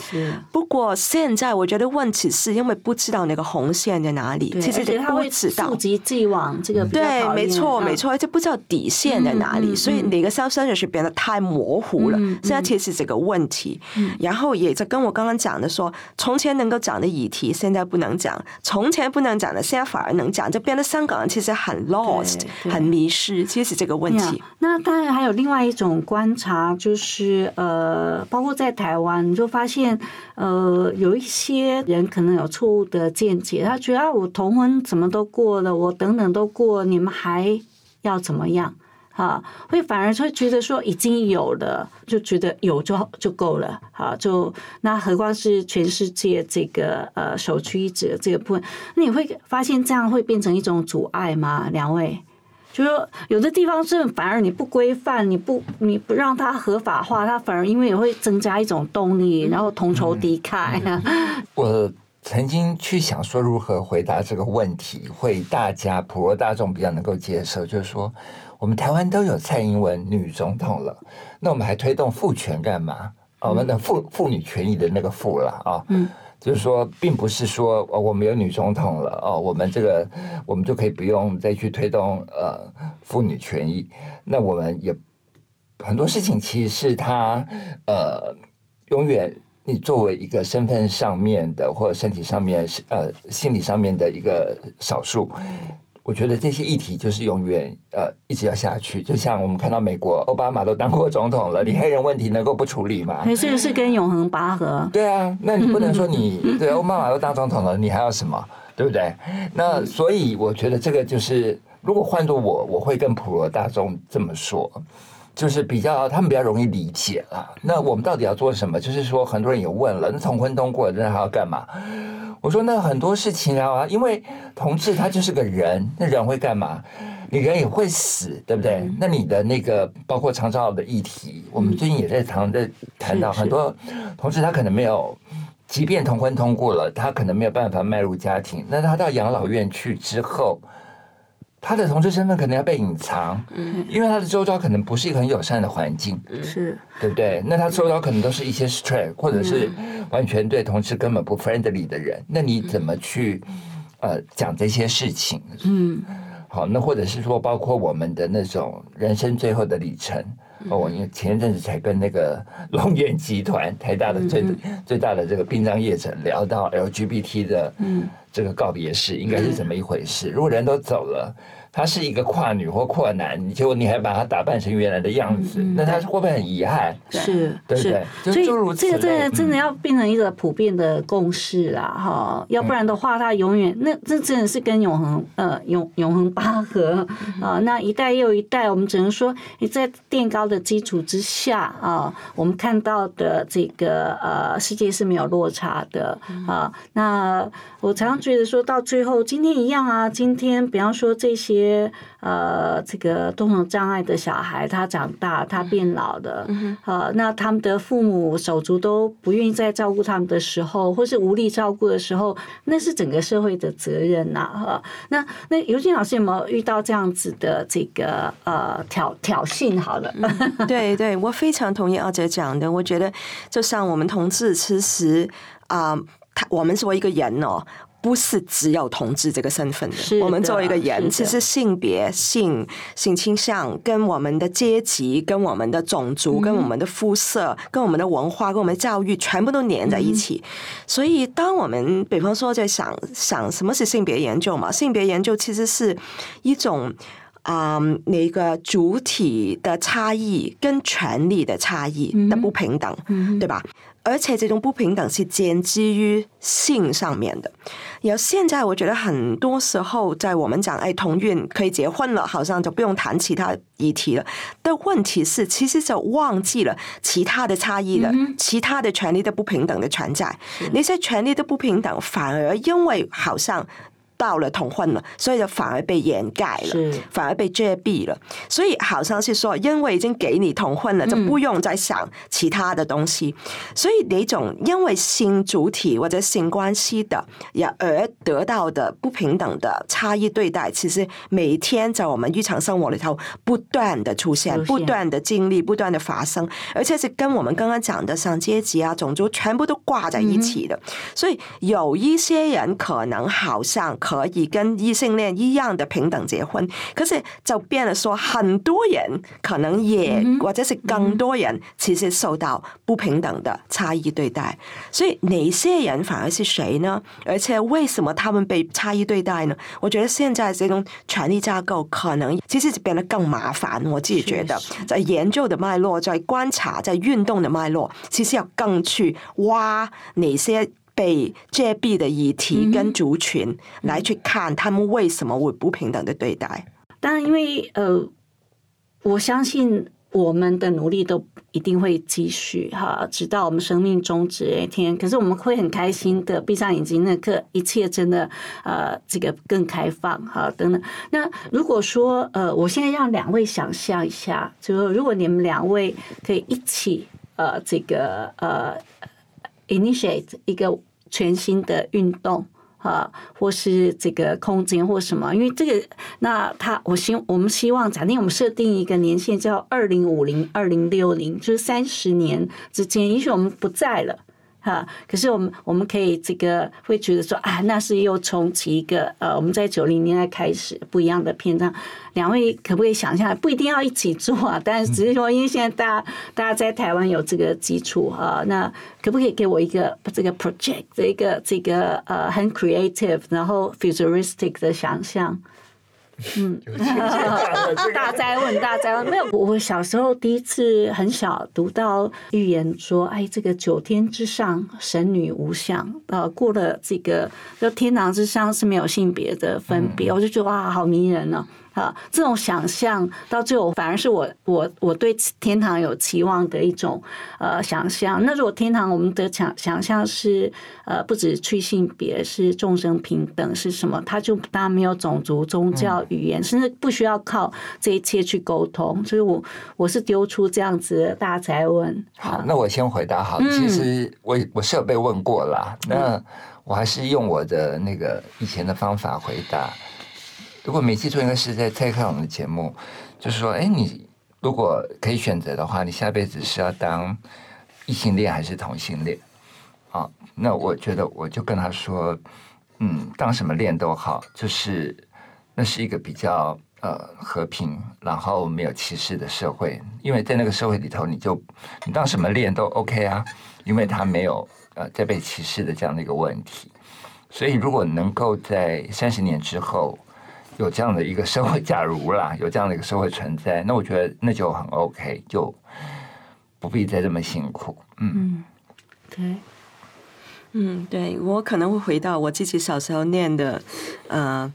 不过现在我觉得问题是因为不知道那个红线在哪里，其实他会溯及既往，这个对，没错，没错，而且不知道底线在哪里，所以那个 self censorship 变得太模糊了。现在其实这个问题，然后也在跟我刚刚讲的说，从前能够讲。的议题现在不能讲，从前不能讲的，现在反而能讲，就变得香港人其实很 lost，很迷失，其实这个问题。那当然还有另外一种观察，就是呃，包括在台湾，你就发现呃，有一些人可能有错误的见解，他觉得啊，我同婚怎么都过了，我等等都过，你们还要怎么样？哈，会反而会觉得说已经有了，就觉得有就就够了，好，就那何况是全世界这个呃首屈一指的这个部分，那你会发现这样会变成一种阻碍吗？两位，就说有的地方是反而你不规范，你不你不让它合法化，它反而因为也会增加一种动力，然后同仇敌忾。我曾经去想说如何回答这个问题，会大家普罗大众比较能够接受，就是说。我们台湾都有蔡英文女总统了，那我们还推动妇权干嘛？我们的妇妇女权益的那个妇了啊，嗯，就是说，并不是说哦，我们有女总统了哦，我们这个我们就可以不用再去推动呃妇女权益。那我们也很多事情其实是他呃，永远你作为一个身份上面的或者身体上面呃心理上面的一个少数。我觉得这些议题就是永远呃一直要下去，就像我们看到美国奥巴马都当过总统了，你黑人问题能够不处理吗？这个是跟永恒拔河。对啊，那你不能说你对奥巴马都当总统了，你还要什么？对不对？那所以我觉得这个就是，如果换做我，我会跟普罗大众这么说。就是比较，他们比较容易理解了。那我们到底要做什么？就是说，很多人也问了，那同婚通过，那还要干嘛？我说，那很多事情啊，因为同志他就是个人，那人会干嘛？你人也会死，对不对？那你的那个包括长照的议题，我们最近也在谈在谈到很多同志，他可能没有，即便同婚通过了，他可能没有办法迈入家庭。那他到养老院去之后。他的同志身份可能要被隐藏，嗯，因为他的周遭可能不是一个很友善的环境，是，对不对？那他周遭可能都是一些 straight，或者是完全对同志根本不 friendly 的人，那你怎么去呃讲这些事情？嗯，好，那或者是说，包括我们的那种人生最后的旅程，哦，我因为前一阵子才跟那个 龙源集团台大的最最大的这个殡葬业者聊到 LGBT 的，嗯，这个告别式应该是怎么一回事？如果人都走了。他是一个跨女或跨男，结果你还把他打扮成原来的样子，那他会不会很遗憾？是，对不对？所以这个真的真的要变成一个普遍的共识啦，哈，要不然的话，他永远那这真的是跟永恒呃永永恒拔河啊，那一代又一代，我们只能说你在垫高的基础之下啊，我们看到的这个呃世界是没有落差的啊。那我常常觉得说到最后，今天一样啊，今天比方说这些。呃，这个多重障碍的小孩，他长大，他变老了，呃，那他们的父母手足都不愿意再照顾他们的时候，或是无力照顾的时候，那是整个社会的责任呐，哈。那那尤金老师有没有遇到这样子的这个呃挑挑衅？好了，对对，我非常同意二姐讲的，我觉得就像我们同志，其实啊，他我们作为一个人哦。不是只有同志这个身份的，我们作为一个人，其实性别、性性倾向跟我们的阶级、跟我们的种族、跟我们的肤色、跟我们的文化、跟我们的教育，全部都连在一起。所以，当我们比方说在想想什么是性别研究嘛？性别研究其实是一种啊，那个主体的差异跟权利的差异的不平等，对吧？而且这种不平等是建基于性上面的。然后现在我觉得很多时候，在我们讲哎同运可以结婚了，好像就不用谈其他议题了。但问题是，其实就忘记了其他的差异了，其他的权利的不平等的存在。那些权利的不平等，反而因为好像。到了同婚了，所以就反而被掩盖了，反而被遮蔽了。所以好像是说，因为已经给你同婚了，就不用再想其他的东西。所以那种因为性主体或者性关系的而得到的不平等的差异对待，其实每天在我们日常生活里头不断的出现，不断的经历，不断的发生，而且是跟我们刚刚讲的像阶级啊、种族全部都挂在一起的。所以有一些人可能好像。可以跟异性恋一样的平等结婚，可是就变了说，很多人可能也或者是更多人其实受到不平等的差异对待。所以哪些人反而是谁呢？而且为什么他们被差异对待呢？我觉得现在这种权力架构可能其实变得更麻烦。我自己觉得，在研究的脉络，在观察，在运动的脉络，其实要更去挖哪些。被遮蔽的议题跟族群来去看，他们为什么会不平等的对待？当然，因为呃，我相信我们的努力都一定会继续哈，直到我们生命终止那一天。可是我们会很开心的闭上眼睛那刻，一切真的呃，这个更开放哈等等。那如果说呃，我现在让两位想象一下，就如果你们两位可以一起呃，这个呃。Initiate 一个全新的运动啊，或是这个空间或什么，因为这个，那他我希我们希望，假定我们设定一个年限叫二零五零、二零六零，就是三十年之间，也许我们不在了。哈，可是我们我们可以这个会觉得说啊，那是又重启一个呃，我们在九零年代开始不一样的篇章。两位可不可以想象，不一定要一起做啊，但是只是说，因为现在大家大家在台湾有这个基础哈，那可不可以给我一个这个 project 的一个这个呃很 creative 然后 futuristic 的想象？嗯，大灾问，大灾问，没有。我小时候第一次很小读到预言说，哎，这个九天之上，神女无相，呃，过了这个，就天堂之上是没有性别的分别，我就觉得哇，好迷人呢。啊，这种想象到最后反而是我我我对天堂有期望的一种呃想象。那如果天堂我们的想想象是呃不止去性别，是众生平等，是什么？它就当然没有种族、宗教、语言，甚至不需要靠这一切去沟通。所以我我是丢出这样子的大灾问。好，那我先回答好。其实我我是有被问过啦，那我还是用我的那个以前的方法回答。如果每期做一个是在蔡康永的节目，就是说，哎，你如果可以选择的话，你下辈子是要当异性恋还是同性恋？啊，那我觉得我就跟他说，嗯，当什么恋都好，就是那是一个比较呃和平，然后没有歧视的社会，因为在那个社会里头，你就你当什么恋都 OK 啊，因为他没有呃在被歧视的这样的一个问题，所以如果能够在三十年之后。有这样的一个社会，假如啦，有这样的一个社会存在，那我觉得那就很 OK，就不必再这么辛苦。嗯，对，嗯，对我可能会回到我自己小时候念的，呃，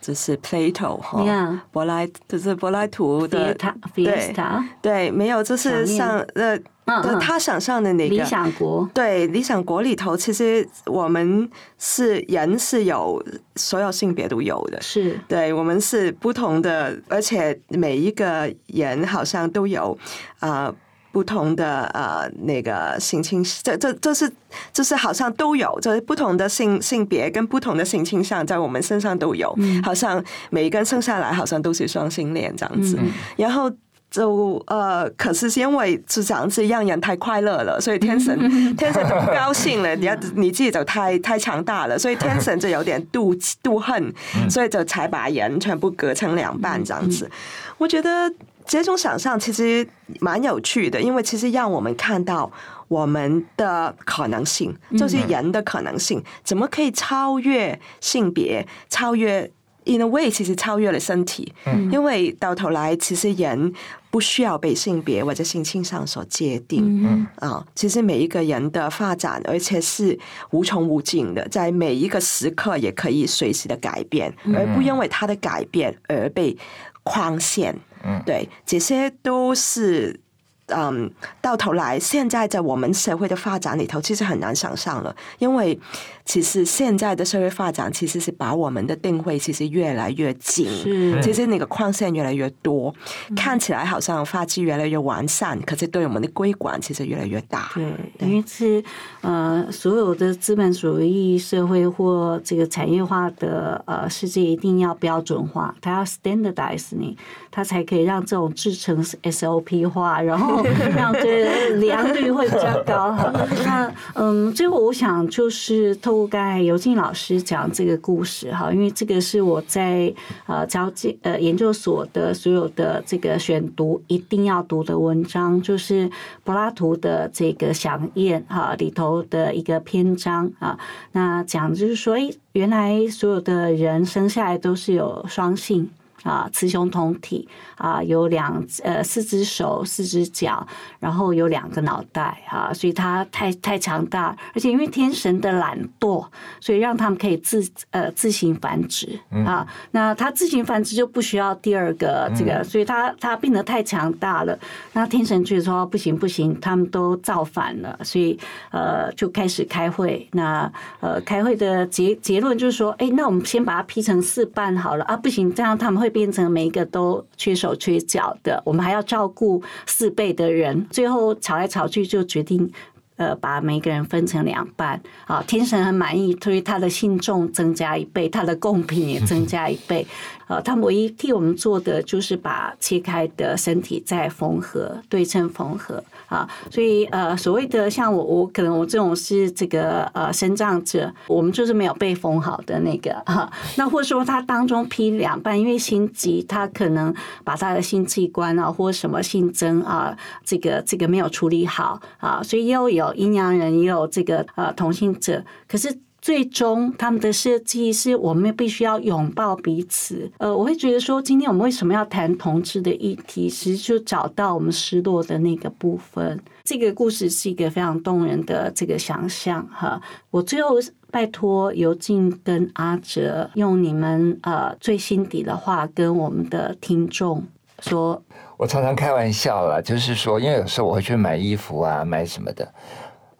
就是 Plato 哈，柏拉，就是柏拉图的，对，对，没有，就是像呃。嗯，他想象的那个理想国，对理想国里头，其实我们是人是有所有性别都有的，是。对我们是不同的，而且每一个人好像都有啊不同的呃那个性倾，这这这是就是好像都有，就是不同的性性别跟不同的性倾向在我们身上都有，好像每一个人生下来好像都是双性恋这样子，然后。就呃，可是是因为是这样子让人太快乐了，所以天神 天神就不高兴了。你要你自己就太太强大了，所以天神就有点妒妒恨，所以就才把人全部隔成两半这样子。我觉得这种想象其实蛮有趣的，因为其实让我们看到我们的可能性，就是人的可能性，怎么可以超越性别，超越。In a way 其实超越了身体，因为到头来其实人不需要被性别或者性倾向所界定。嗯啊，其实每一个人的发展，而且是无穷无尽的，在每一个时刻也可以随时的改变，而不因为他的改变而被框限。嗯对，这些都是。嗯，到头来，现在在我们社会的发展里头，其实很难想象了，因为其实现在的社会发展其实是把我们的定位其实越来越紧，是。其实那个框线越来越多，看起来好像法制越来越完善，可是对我们的规管其实越来越大。对，因为是呃，所有的资本主义社会或这个产业化的呃世界，一定要标准化，它要 standardize 你，它才可以让这种制成 SOP 化，然后让 这个良率会比较高哈。那嗯，最后我想就是透过刚才尤静老师讲这个故事哈，因为这个是我在呃交界呃研究所的所有的这个选读一定要读的文章，就是柏拉图的这个想宴哈里头的一个篇章啊，那讲就是说，哎，原来所有的人生下来都是有双性。啊，雌雄同体啊，有两呃四只手、四只脚，然后有两个脑袋啊，所以它太太强大，而且因为天神的懒惰，所以让他们可以自呃自行繁殖啊。那它自行繁殖就不需要第二个这个，所以它它变得太强大了。那天神觉得说不行不行，他们都造反了，所以呃就开始开会。那呃开会的结结论就是说，哎，那我们先把它劈成四半好了啊，不行，这样他们会变成每一个都缺手缺脚的，我们还要照顾四倍的人，最后吵来吵去就决定。呃，把每个人分成两半，啊，天神很满意，所以他的信众增加一倍，他的贡品也增加一倍。呃，他唯一替我们做的就是把切开的身体再缝合，对称缝合啊。所以呃，所谓的像我，我可能我这种是这个呃生长者，我们就是没有被缝好的那个哈、那或者说他当中劈两半，因为心急，他可能把他的性器官啊或什么性征啊，这个这个没有处理好啊，所以又有阴阳人，也有这个呃同性者，可是。最终，他们的设计是我们必须要拥抱彼此。呃，我会觉得说，今天我们为什么要谈同志的议题，其实就找到我们失落的那个部分。这个故事是一个非常动人的这个想象哈。我最后拜托尤静跟阿哲用你们呃最心底的话跟我们的听众说。我常常开玩笑啦，就是说，因为有时候我会去买衣服啊，买什么的。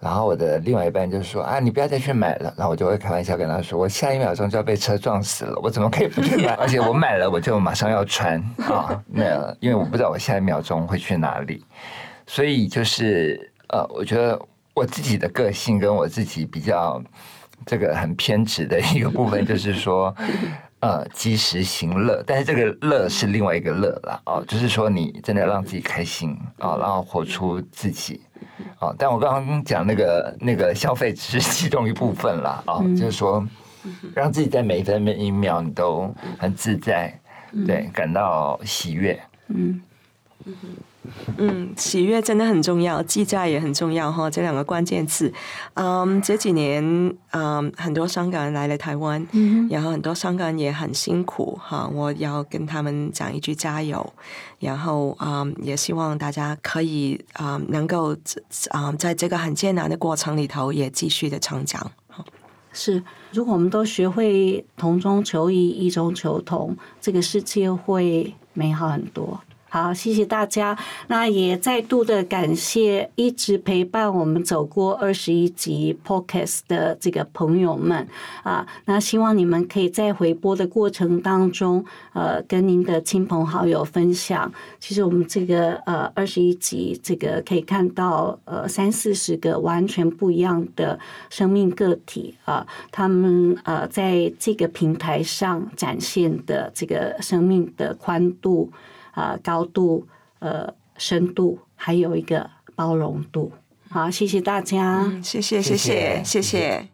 然后我的另外一半就说啊，你不要再去买了。然后我就会开玩笑跟他说，我下一秒钟就要被车撞死了，我怎么可以不去买？而且我买了，我就马上要穿啊。那因为我不知道我下一秒钟会去哪里，所以就是呃，我觉得我自己的个性跟我自己比较这个很偏执的一个部分，就是说。呃，及时行乐，但是这个乐是另外一个乐了哦，就是说你真的让自己开心哦、然后活出自己哦、但我刚刚讲那个那个消费只是 其中一部分啦啊、就是说让自己在每一分每一秒你都很自在，对，感到喜悦。嗯，嗯嗯，喜悦真的很重要，记载也很重要哈，这两个关键词。嗯，这几年嗯，很多香港人来了台湾，嗯然后很多香港人也很辛苦哈，我要跟他们讲一句加油。然后嗯，也希望大家可以啊、嗯，能够啊、嗯，在这个很艰难的过程里头也继续的成长。是，如果我们都学会同中求异，异中求同，这个世界会美好很多。好，谢谢大家。那也再度的感谢一直陪伴我们走过二十一集 Podcast 的这个朋友们啊。那希望你们可以在回播的过程当中，呃，跟您的亲朋好友分享。其实我们这个呃二十一集，这个可以看到呃三四十个完全不一样的生命个体啊，他们呃在这个平台上展现的这个生命的宽度。啊，高度、呃，深度，还有一个包容度。好，谢谢大家。嗯，谢谢，谢谢，谢谢。